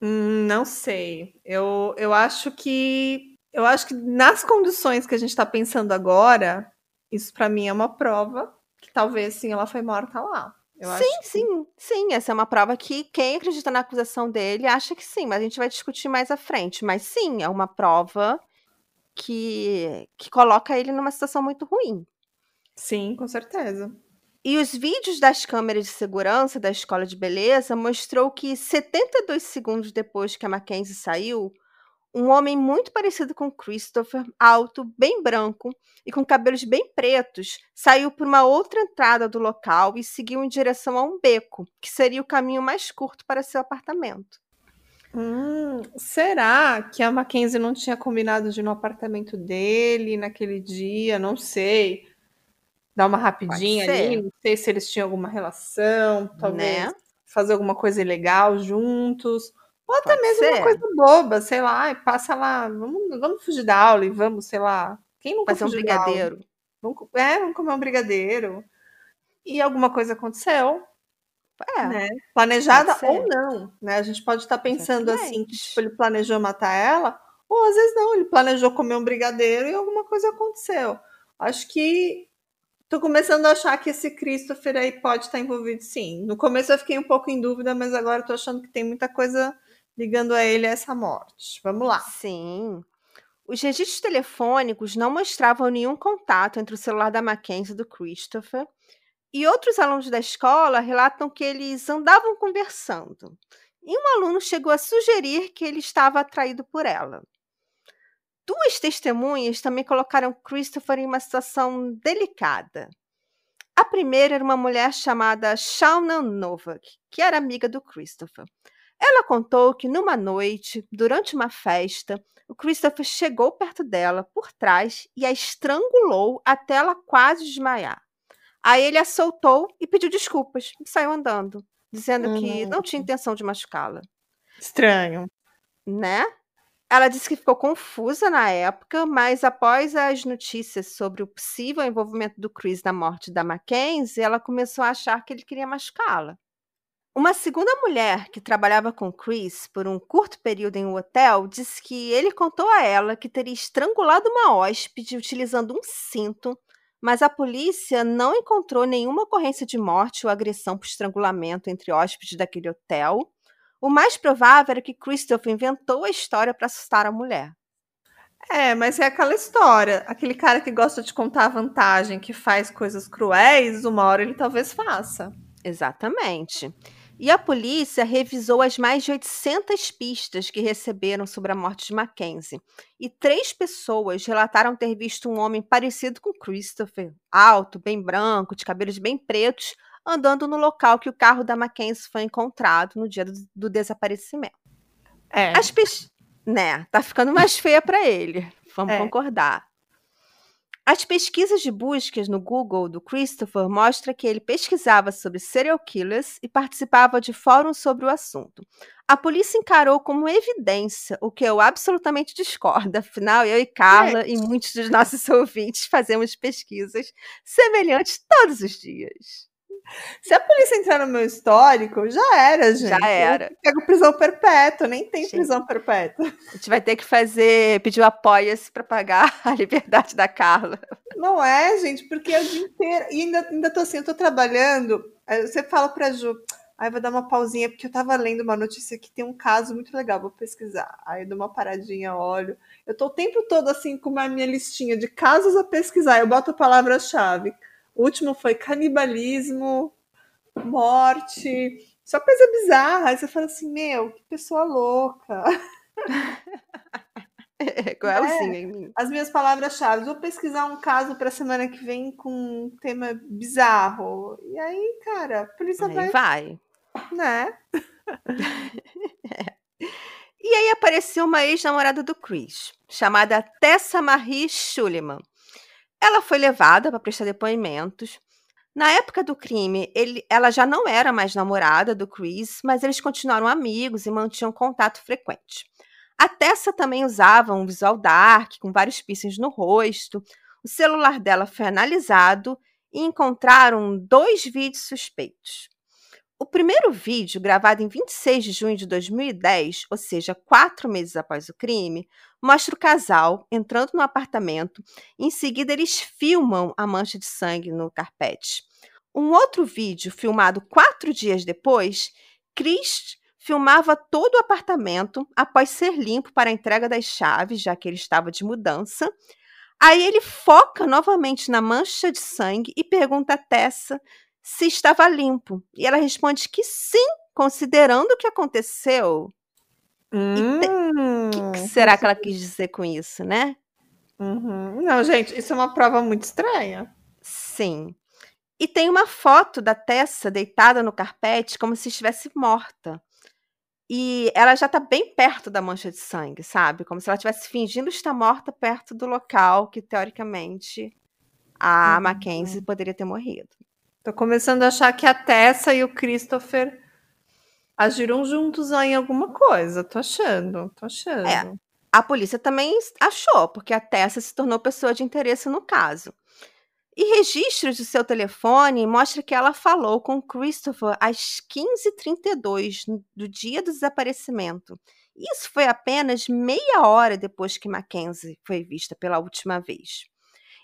Não sei. Eu, eu acho que eu acho que nas condições que a gente está pensando agora, isso para mim é uma prova que talvez sim ela foi morta lá. Eu sim, que- sim, sim. Essa é uma prova que quem acredita na acusação dele acha que sim, mas a gente vai discutir mais à frente. Mas sim, é uma prova que, que coloca ele numa situação muito ruim. Sim, com certeza. E os vídeos das câmeras de segurança da escola de beleza mostrou que 72 segundos depois que a Mackenzie saiu, um homem muito parecido com Christopher, alto, bem branco e com cabelos bem pretos, saiu por uma outra entrada do local e seguiu em direção a um beco, que seria o caminho mais curto para seu apartamento. Hum, será que a Mackenzie não tinha combinado de ir no apartamento dele naquele dia? Não sei. Dar uma rapidinha ali. Não sei se eles tinham alguma relação, talvez Né? fazer alguma coisa ilegal juntos. Ou até Pode mesmo uma ser. coisa boba, sei lá, passa lá, vamos, vamos fugir da aula e vamos, sei lá. Quem nunca Fazer um fugiu da aula? brigadeiro. Vamos, é, vamos comer um brigadeiro. E alguma coisa aconteceu, É, né? Planejada ou não, né? A gente pode estar pensando assim, que Exatamente. tipo, ele planejou matar ela, ou às vezes não, ele planejou comer um brigadeiro e alguma coisa aconteceu. Acho que tô começando a achar que esse Christopher aí pode estar envolvido sim. No começo eu fiquei um pouco em dúvida, mas agora tô achando que tem muita coisa ligando a ele essa morte. Vamos lá. Sim. Os registros telefônicos não mostravam nenhum contato entre o celular da Mackenzie e do Christopher, e outros alunos da escola relatam que eles andavam conversando. E um aluno chegou a sugerir que ele estava atraído por ela. Duas testemunhas também colocaram Christopher em uma situação delicada. A primeira era uma mulher chamada Shauna Novak, que era amiga do Christopher. Ela contou que numa noite, durante uma festa, o Christopher chegou perto dela por trás e a estrangulou até ela quase desmaiar. Aí ele a soltou e pediu desculpas e saiu andando, dizendo que não tinha intenção de machucá-la. Estranho. Né? Ela disse que ficou confusa na época, mas após as notícias sobre o possível envolvimento do Chris na morte da Mackenzie, ela começou a achar que ele queria machucá-la. Uma segunda mulher que trabalhava com Chris por um curto período em um hotel disse que ele contou a ela que teria estrangulado uma hóspede utilizando um cinto, mas a polícia não encontrou nenhuma ocorrência de morte ou agressão por estrangulamento entre hóspedes daquele hotel. O mais provável era que Christopher inventou a história para assustar a mulher. É, mas é aquela história. Aquele cara que gosta de contar a vantagem, que faz coisas cruéis, uma hora ele talvez faça. Exatamente. E a polícia revisou as mais de 800 pistas que receberam sobre a morte de Mackenzie. E três pessoas relataram ter visto um homem parecido com Christopher, alto, bem branco, de cabelos bem pretos, andando no local que o carro da Mackenzie foi encontrado no dia do, do desaparecimento. É. As pessoas. Né, tá ficando mais feia para ele. Vamos é. concordar. As pesquisas de buscas no Google do Christopher mostram que ele pesquisava sobre serial killers e participava de fóruns sobre o assunto. A polícia encarou como evidência, o que eu absolutamente discordo. Afinal, eu e Carla é. e muitos dos nossos ouvintes fazemos pesquisas semelhantes todos os dias. Se a polícia entrar no meu histórico, já era, gente. Já era. Eu pego prisão perpétua, nem tem gente, prisão perpétua. A gente vai ter que fazer, pedir o apoia-se para pagar a liberdade da Carla. Não é, gente, porque é o dia inteiro. E ainda, ainda tô assim, eu tô trabalhando. Você fala pra Ju, aí vou dar uma pausinha, porque eu tava lendo uma notícia que tem um caso muito legal, vou pesquisar. Aí eu dou uma paradinha, olho. Eu tô o tempo todo assim com uma minha listinha de casos a pesquisar. Eu boto a palavra-chave o último foi canibalismo, morte, só coisa bizarra. Aí você fala assim, meu, que pessoa louca. É, igualzinho é, em mim. As minhas palavras-chave. Vou pesquisar um caso para semana que vem com um tema bizarro. E aí, cara, a polícia aí vai. Vai. Né? é. E aí apareceu uma ex-namorada do Chris, chamada Tessa Marie Schuleman. Ela foi levada para prestar depoimentos. Na época do crime, ele, ela já não era mais namorada do Chris, mas eles continuaram amigos e mantinham contato frequente. A Tessa também usava um visual dark, com vários piercings no rosto. O celular dela foi analisado e encontraram dois vídeos suspeitos. O primeiro vídeo, gravado em 26 de junho de 2010, ou seja, quatro meses após o crime, mostra o casal entrando no apartamento. Em seguida, eles filmam a mancha de sangue no carpete. Um outro vídeo, filmado quatro dias depois, Chris filmava todo o apartamento após ser limpo para a entrega das chaves, já que ele estava de mudança. Aí ele foca novamente na mancha de sangue e pergunta a Tessa se estava limpo. E ela responde que sim, considerando o que aconteceu. Hum, o que, que, será que ela quis dizer com isso, né? Uhum. Não, gente, isso é uma prova muito estranha. Sim. E tem uma foto da Tessa deitada no carpete como se estivesse morta. E ela já está bem perto da mancha de sangue, sabe? Como se ela estivesse fingindo estar morta perto do local que, teoricamente, a uhum. Mackenzie poderia ter morrido. Tô começando a achar que a Tessa e o Christopher agiram juntos em alguma coisa. Tô achando, tô achando. É, a polícia também achou, porque a Tessa se tornou pessoa de interesse no caso. E registros do seu telefone mostram que ela falou com Christopher às 15h32 do dia do desaparecimento. Isso foi apenas meia hora depois que Mackenzie foi vista pela última vez.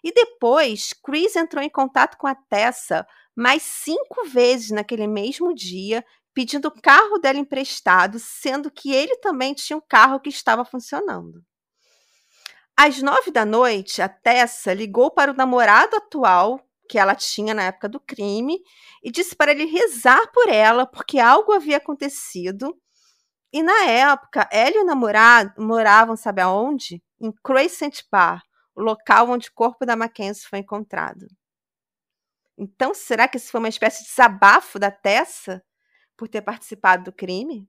E depois, Chris entrou em contato com a Tessa mais cinco vezes naquele mesmo dia, pedindo o carro dela emprestado, sendo que ele também tinha um carro que estava funcionando. Às nove da noite, a Tessa ligou para o namorado atual que ela tinha na época do crime e disse para ele rezar por ela porque algo havia acontecido. E na época, ela e o namorado moravam, sabe aonde? em Crescent Bar, o local onde o corpo da Mackenzie foi encontrado. Então, será que isso foi uma espécie de desabafo da Tessa por ter participado do crime?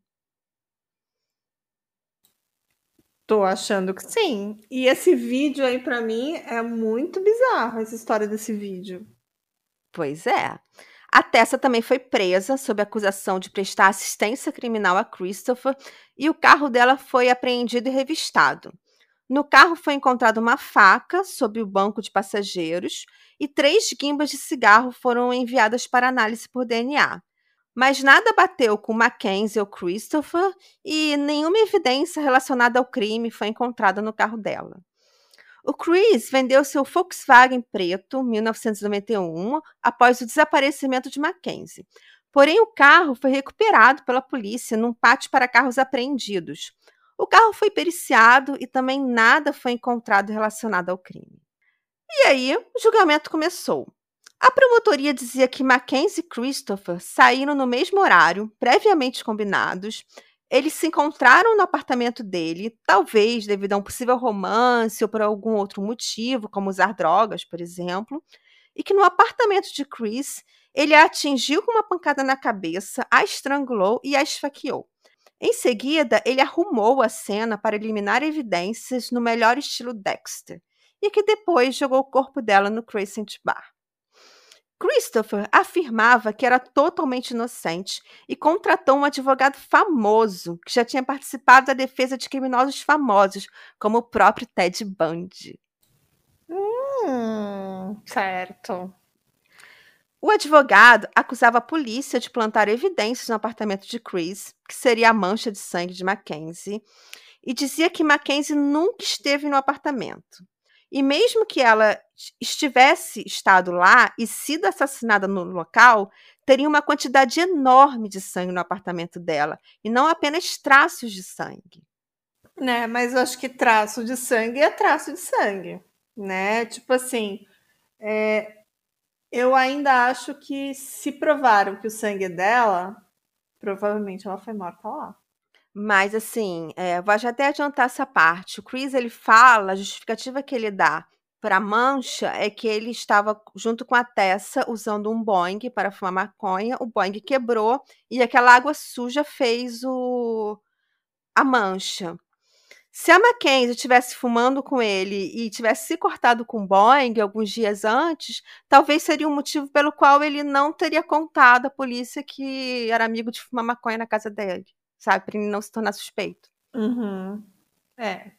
Tô achando que sim. E esse vídeo aí, para mim, é muito bizarro, essa história desse vídeo. Pois é. A Tessa também foi presa sob acusação de prestar assistência criminal a Christopher e o carro dela foi apreendido e revistado. No carro foi encontrada uma faca sob o banco de passageiros e três guimbas de cigarro foram enviadas para análise por DNA. Mas nada bateu com Mackenzie ou Christopher e nenhuma evidência relacionada ao crime foi encontrada no carro dela. O Chris vendeu seu Volkswagen preto, 1991, após o desaparecimento de Mackenzie. Porém, o carro foi recuperado pela polícia num pátio para carros apreendidos. O carro foi periciado e também nada foi encontrado relacionado ao crime. E aí, o julgamento começou. A promotoria dizia que Mackenzie e Christopher saíram no mesmo horário, previamente combinados. Eles se encontraram no apartamento dele, talvez devido a um possível romance ou por algum outro motivo, como usar drogas, por exemplo, e que no apartamento de Chris ele a atingiu com uma pancada na cabeça, a estrangulou e a esfaqueou. Em seguida, ele arrumou a cena para eliminar evidências no melhor estilo Dexter, e que depois jogou o corpo dela no Crescent Bar. Christopher afirmava que era totalmente inocente e contratou um advogado famoso que já tinha participado da defesa de criminosos famosos, como o próprio Ted Bundy. Hum, certo. O advogado acusava a polícia de plantar evidências no apartamento de Chris, que seria a mancha de sangue de Mackenzie, e dizia que Mackenzie nunca esteve no apartamento. E mesmo que ela estivesse estado lá e sido assassinada no local, teria uma quantidade enorme de sangue no apartamento dela, e não apenas traços de sangue. Né, mas eu acho que traço de sangue é traço de sangue, né? Tipo assim, é, eu ainda acho que se provaram que o sangue é dela, provavelmente ela foi morta lá. Mas assim, eh, vou até adiantar essa parte. O Chris ele fala, a justificativa que ele dá para a mancha é que ele estava junto com a Tessa usando um Boeing para fumar maconha, o Boeing quebrou e aquela água suja fez o a mancha. Se a Mackenzie estivesse fumando com ele e tivesse se cortado com Boeing alguns dias antes, talvez seria um motivo pelo qual ele não teria contado à polícia que era amigo de fumar maconha na casa dele sabe? Para ele não se tornar suspeito. Uhum. É.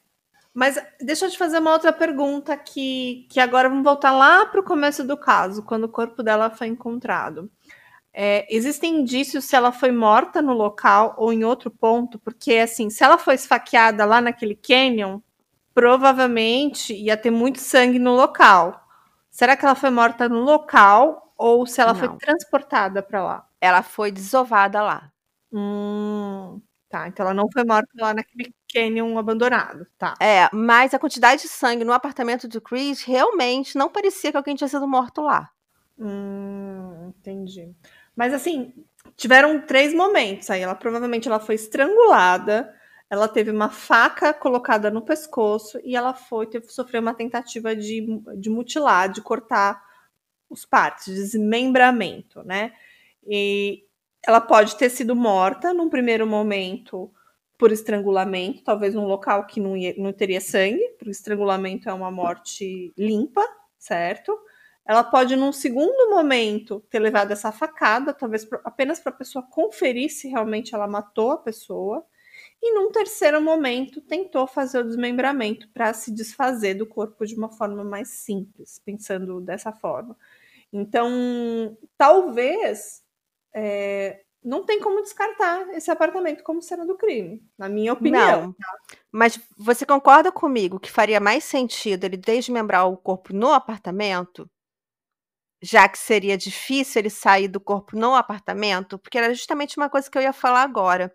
Mas deixa eu te fazer uma outra pergunta que, que agora vamos voltar lá para o começo do caso, quando o corpo dela foi encontrado. É, existem indícios se ela foi morta no local ou em outro ponto? Porque, assim, se ela foi esfaqueada lá naquele canyon, provavelmente ia ter muito sangue no local. Será que ela foi morta no local ou se ela Não. foi transportada para lá? Ela foi desovada lá. Hum, tá. Então ela não foi morta lá naquele canyon abandonado, tá. É, mas a quantidade de sangue no apartamento do Chris realmente não parecia que alguém tinha sido morto lá. Hum, entendi. Mas assim, tiveram três momentos aí. Ela provavelmente ela foi estrangulada, ela teve uma faca colocada no pescoço e ela foi teve, sofreu uma tentativa de, de mutilar, de cortar os partes, desmembramento, né? E ela pode ter sido morta num primeiro momento por estrangulamento, talvez num local que não, ia, não teria sangue, porque estrangulamento é uma morte limpa, certo? Ela pode, num segundo momento, ter levado essa facada, talvez apenas para a pessoa conferir se realmente ela matou a pessoa. E num terceiro momento, tentou fazer o desmembramento para se desfazer do corpo de uma forma mais simples, pensando dessa forma. Então, talvez é, não tem como descartar esse apartamento como cena do crime, na minha opinião. Não. Tá? Mas você concorda comigo que faria mais sentido ele desmembrar o corpo no apartamento? Já que seria difícil ele sair do corpo no apartamento? Porque era justamente uma coisa que eu ia falar agora,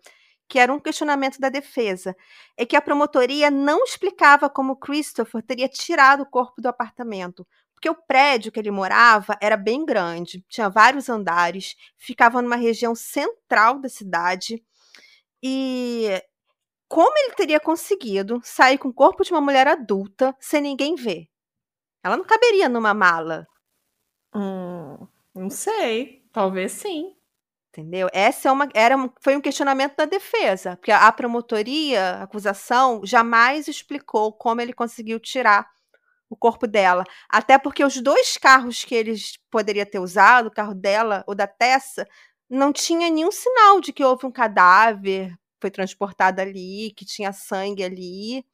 que era um questionamento da defesa. É que a promotoria não explicava como Christopher teria tirado o corpo do apartamento. Porque o prédio que ele morava era bem grande, tinha vários andares, ficava numa região central da cidade e como ele teria conseguido sair com o corpo de uma mulher adulta sem ninguém ver? Ela não caberia numa mala. Hum, não sei. Talvez sim. Entendeu? Essa é uma, era, foi um questionamento da defesa, porque a promotoria, a acusação, jamais explicou como ele conseguiu tirar o corpo dela. Até porque os dois carros que eles poderia ter usado, o carro dela ou da Tessa, não tinha nenhum sinal de que houve um cadáver, foi transportado ali, que tinha sangue ali.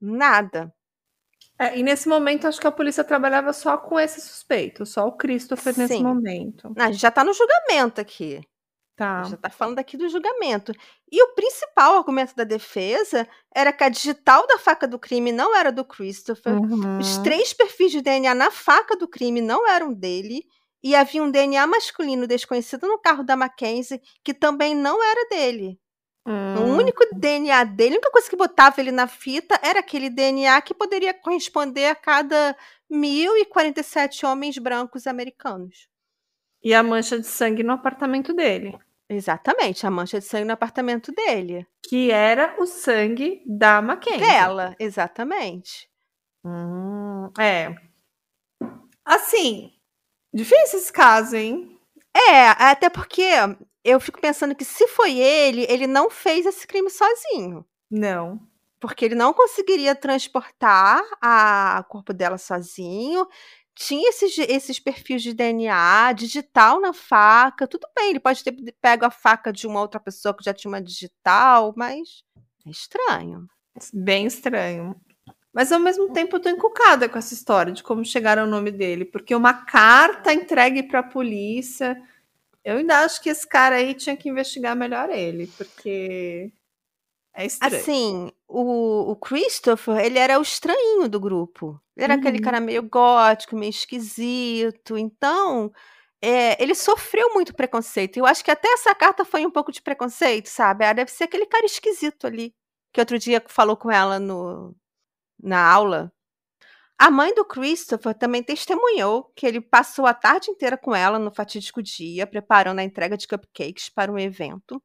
Nada. É, e nesse momento, acho que a polícia trabalhava só com esse suspeito, só o Christopher nesse Sim. momento. Não, a gente já está no julgamento aqui. Tá. Já está falando aqui do julgamento. E o principal argumento da defesa era que a digital da faca do crime não era do Christopher. Uhum. Os três perfis de DNA na faca do crime não eram dele. E havia um DNA masculino desconhecido no carro da Mackenzie que também não era dele. O Hum. único DNA dele, a única coisa que botava ele na fita era aquele DNA que poderia corresponder a cada 1.047 homens brancos americanos. E a mancha de sangue no apartamento dele. Exatamente, a mancha de sangue no apartamento dele. Que era o sangue da Mackenzie. Dela, exatamente. Hum, é. Assim, difícil esse caso, hein? É, até porque eu fico pensando que se foi ele, ele não fez esse crime sozinho. Não. Porque ele não conseguiria transportar a, o corpo dela sozinho. Tinha esses, esses perfis de DNA, digital na faca. Tudo bem, ele pode ter pego a faca de uma outra pessoa que já tinha uma digital, mas é estranho. Bem estranho. Mas ao mesmo tempo eu tô encucada com essa história de como chegaram ao nome dele, porque uma carta entregue para a polícia. Eu ainda acho que esse cara aí tinha que investigar melhor ele, porque é estranho. Assim, o, o Christopher, ele era o estranhinho do grupo. Ele era aquele Uhum. cara meio gótico, meio esquisito. Então, é, ele sofreu muito preconceito. Eu acho que até essa carta foi um pouco de preconceito, sabe? Ah, deve ser aquele cara esquisito ali, que outro dia falou com ela no, na aula. A mãe do Christopher também testemunhou que ele passou a tarde inteira com ela no fatídico dia, preparando a entrega de cupcakes para um evento.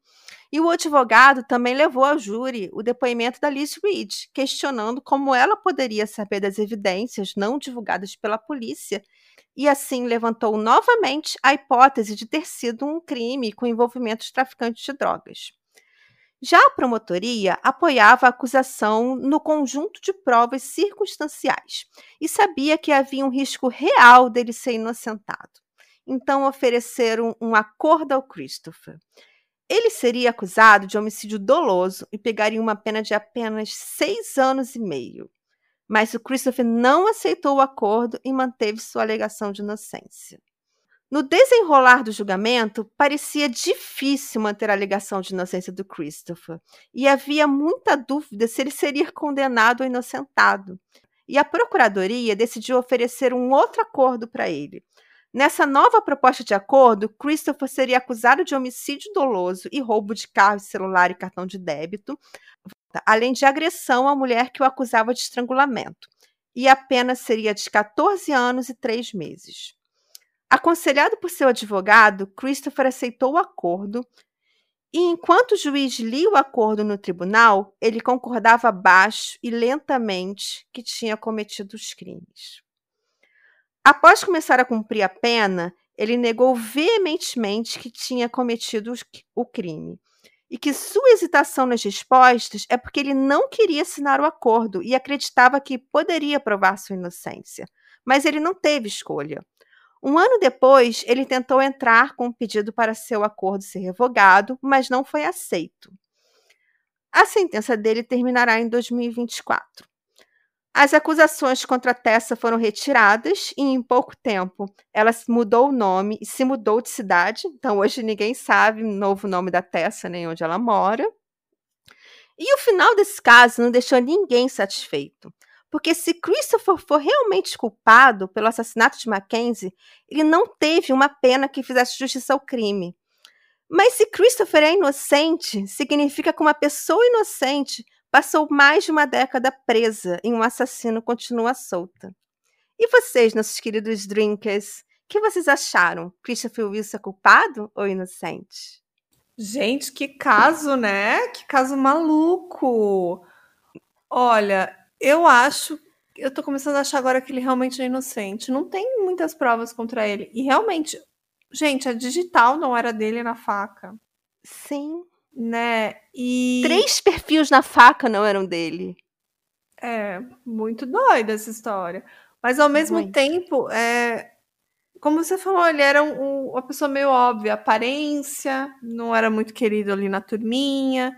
E o advogado também levou ao júri o depoimento da Liz Reed, questionando como ela poderia saber das evidências não divulgadas pela polícia, e assim levantou novamente a hipótese de ter sido um crime com envolvimento de traficantes de drogas. Já a promotoria apoiava a acusação no conjunto de provas circunstanciais e sabia que havia um risco real dele ser inocentado. Então ofereceram um acordo ao Christopher. Ele seria acusado de homicídio doloso e pegaria uma pena de apenas seis anos e meio. Mas o Christopher não aceitou o acordo e manteve sua alegação de inocência. No desenrolar do julgamento, parecia difícil manter a alegação de inocência do Christopher, e havia muita dúvida se ele seria condenado ou inocentado. E a procuradoria decidiu oferecer um outro acordo para ele. Nessa nova proposta de acordo, Christopher seria acusado de homicídio doloso e roubo de carro, celular e cartão de débito, além de agressão à mulher que o acusava de estrangulamento. E a pena seria de 14 anos e 3 meses. Aconselhado por seu advogado, Christopher aceitou o acordo e, enquanto o juiz lia o acordo no tribunal, ele concordava baixo e lentamente que tinha cometido os crimes. Após começar a cumprir a pena, ele negou veementemente que tinha cometido o crime e que sua hesitação nas respostas é porque ele não queria assinar o acordo e acreditava que poderia provar sua inocência. Mas ele não teve escolha. Um ano depois, ele tentou entrar com um pedido para seu acordo ser revogado, mas não foi aceito. A sentença dele terminará em 2024. As acusações contra Tessa foram retiradas e, em pouco tempo, ela mudou o nome e se mudou de cidade. Então, hoje ninguém sabe o novo nome da Tessa nem onde ela mora. E o final desse caso não deixou ninguém satisfeito. Porque se Christopher for realmente culpado pelo assassinato de Mackenzie, ele não teve uma pena que fizesse justiça ao crime. Mas se Christopher é inocente, significa que uma pessoa inocente passou mais de uma década presa e um assassino continua solta. E vocês, nossos queridos drinkers, o que vocês acharam? Christopher Wilson é culpado ou inocente? Gente, que caso, né? Que caso maluco. Olha, eu acho. Eu tô começando a achar agora que ele realmente é inocente. Não tem muitas provas contra ele. E realmente, gente, a digital não era dele na faca. Sim. Né? E. Três perfis na faca não eram dele. É, muito doida essa história. Mas ao mesmo Muito. tempo, é, como você falou, ele era um- um- uma pessoa meio óbvia, aparência, não era muito querido ali na turminha.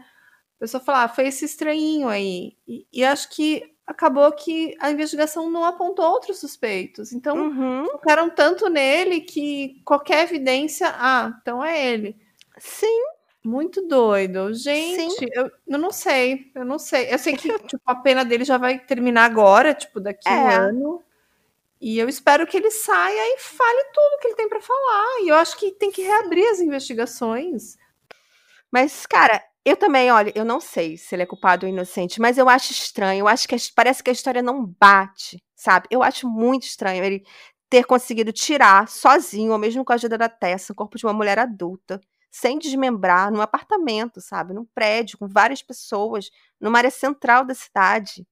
Pessoa fala, ah, foi esse estranhinho aí. E, e acho que acabou que a investigação não apontou outros suspeitos. Então, Uhum. focaram tanto nele que qualquer evidência, ah, então é ele. Sim. Muito doido. Gente, eu, eu não sei. Eu não sei. Eu sei que tipo, a pena dele já vai terminar agora, tipo, daqui a um É. ano. E eu espero que ele saia e fale tudo que ele tem pra falar. E eu acho que tem que reabrir as investigações. Mas, cara, eu também, olha, eu não sei se ele é culpado ou inocente, mas eu acho estranho. Eu acho que parece que a história não bate, sabe? Eu acho muito estranho ele ter conseguido tirar sozinho, ou mesmo com a ajuda da Tessa, o corpo de uma mulher adulta, sem desmembrar, num apartamento, sabe? Num prédio, com várias pessoas, numa área central da cidade.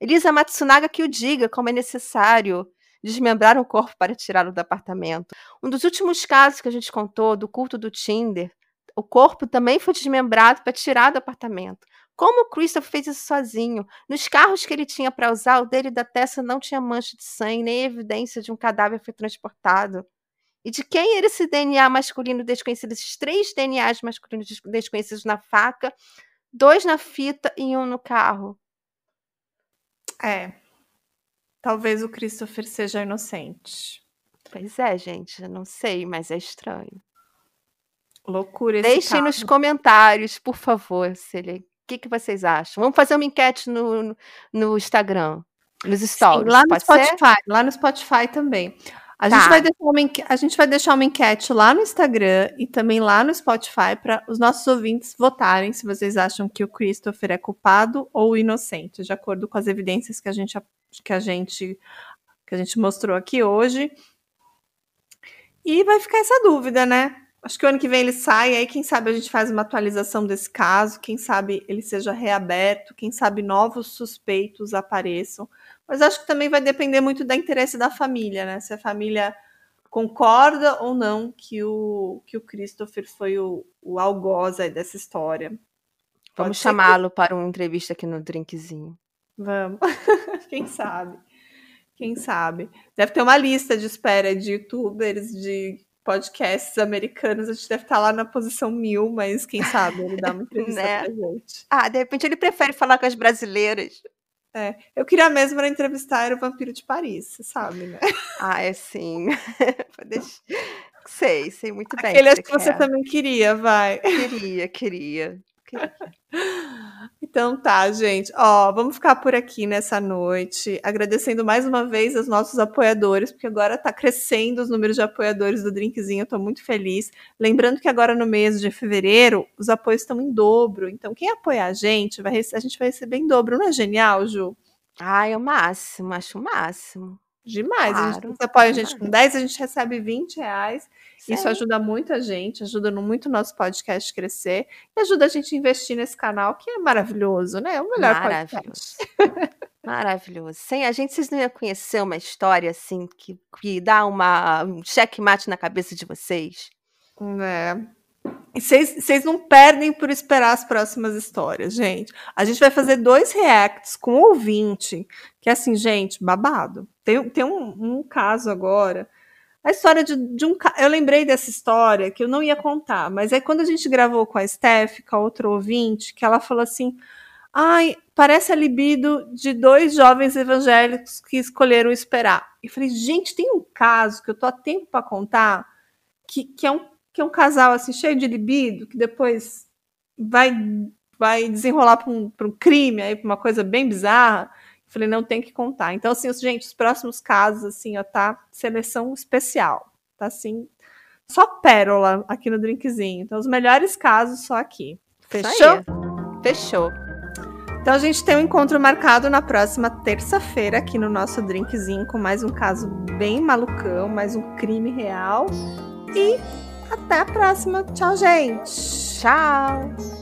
Elisa Matsunaga que o diga como é necessário desmembrar um corpo para tirá-lo do apartamento. Um dos últimos casos que a gente contou do culto do Tinder, o corpo também foi desmembrado para tirar do apartamento. Como o Christopher fez isso sozinho? Nos carros que ele tinha para usar, o dele e da Tessa não tinha mancha de sangue, nem evidência de um cadáver foi transportado. E de quem era esse DNA masculino desconhecido? Esses três DNAs masculinos des- desconhecidos na faca, dois na fita e um no carro. É. Talvez o Christopher seja inocente. Pois é, gente, não sei, mas é estranho. Loucura esse Deixem caso. nos comentários, por favor, ele... o que, que vocês acham. Vamos fazer uma enquete no, no- no Instagram, nos Sim, stories. lá no pode ser? Spotify, lá no Spotify também. A, Tá. gente vai deixar uma enque- a gente vai deixar uma enquete lá no Instagram e também lá no Spotify para os nossos ouvintes votarem se vocês acham que o Christopher é culpado ou inocente, de acordo com as evidências que a gente que a gente que a gente mostrou aqui hoje. E vai ficar essa dúvida, né? Acho que o ano que vem ele sai, aí quem sabe a gente faz uma atualização desse caso, quem sabe ele seja reaberto, quem sabe novos suspeitos apareçam. Mas acho que também vai depender muito do interesse da família, né? Se a família concorda ou não que o, que o Christopher foi o, o algoz aí dessa história. Vamos chamá-lo para uma entrevista aqui no Drinkzinho. Vamos. Quem sabe? Quem sabe? Deve ter uma lista de espera de youtubers, de podcasts americanos. A gente deve estar lá na posição mil, mas quem sabe ele dá uma entrevista Né? pra gente. Ah, de repente ele prefere falar com as brasileiras. Eu queria mesmo era entrevistar era o Vampiro de Paris, você sabe, né? Ah, é sim. Sei, sei muito bem. Aquele acho que você também queria, vai. Queria, queria. queria. Então tá, gente. Ó, vamos ficar por aqui nessa noite, agradecendo mais uma vez aos nossos apoiadores, porque agora tá crescendo os números de apoiadores do Drinkzinho, eu tô muito feliz. Lembrando que agora no mês de fevereiro, os apoios estão em dobro. Então, quem apoiar a gente, vai a gente vai receber em dobro. Não é genial, Ju? Ai, é o máximo, acho o máximo. Demais. A gente, Claro, você apoia a gente com 10, a gente recebe 20 reais. Isso ajuda muito a gente, ajuda muito o nosso podcast crescer e ajuda a gente a investir nesse canal, que é maravilhoso, né? É o melhor Maravilhoso. podcast. Maravilhoso. Sem a gente, vocês não iam conhecer uma história assim que, que dá uma, um checkmate na cabeça de vocês. É. E vocês vocês não perdem por esperar as próximas histórias, gente. A gente vai fazer dois reacts com ouvinte, que é assim, gente, babado. Tem, tem um, um caso agora. A história de, de um. Eu lembrei dessa história que eu não ia contar, mas aí quando a gente gravou com a Steph, com a outra ouvinte, que ela falou assim: ai, parece a libido de dois jovens evangélicos que escolheram esperar. E falei, gente, tem um caso que eu tô há tempo para contar, que, que é um que é um casal assim cheio de libido, que depois vai vai desenrolar para um, um crime, aí pra uma coisa bem bizarra. Falei, não tem que contar. Então, assim, gente, os próximos casos, assim, ó, tá seleção especial. Tá assim, só pérola aqui no drinkzinho. Então, os melhores casos só aqui. Fechou? Fechou. Então a gente tem um encontro marcado na próxima terça-feira aqui no nosso drinkzinho com mais um caso bem malucão, mais um crime real. E até a próxima. Tchau, gente. Tchau!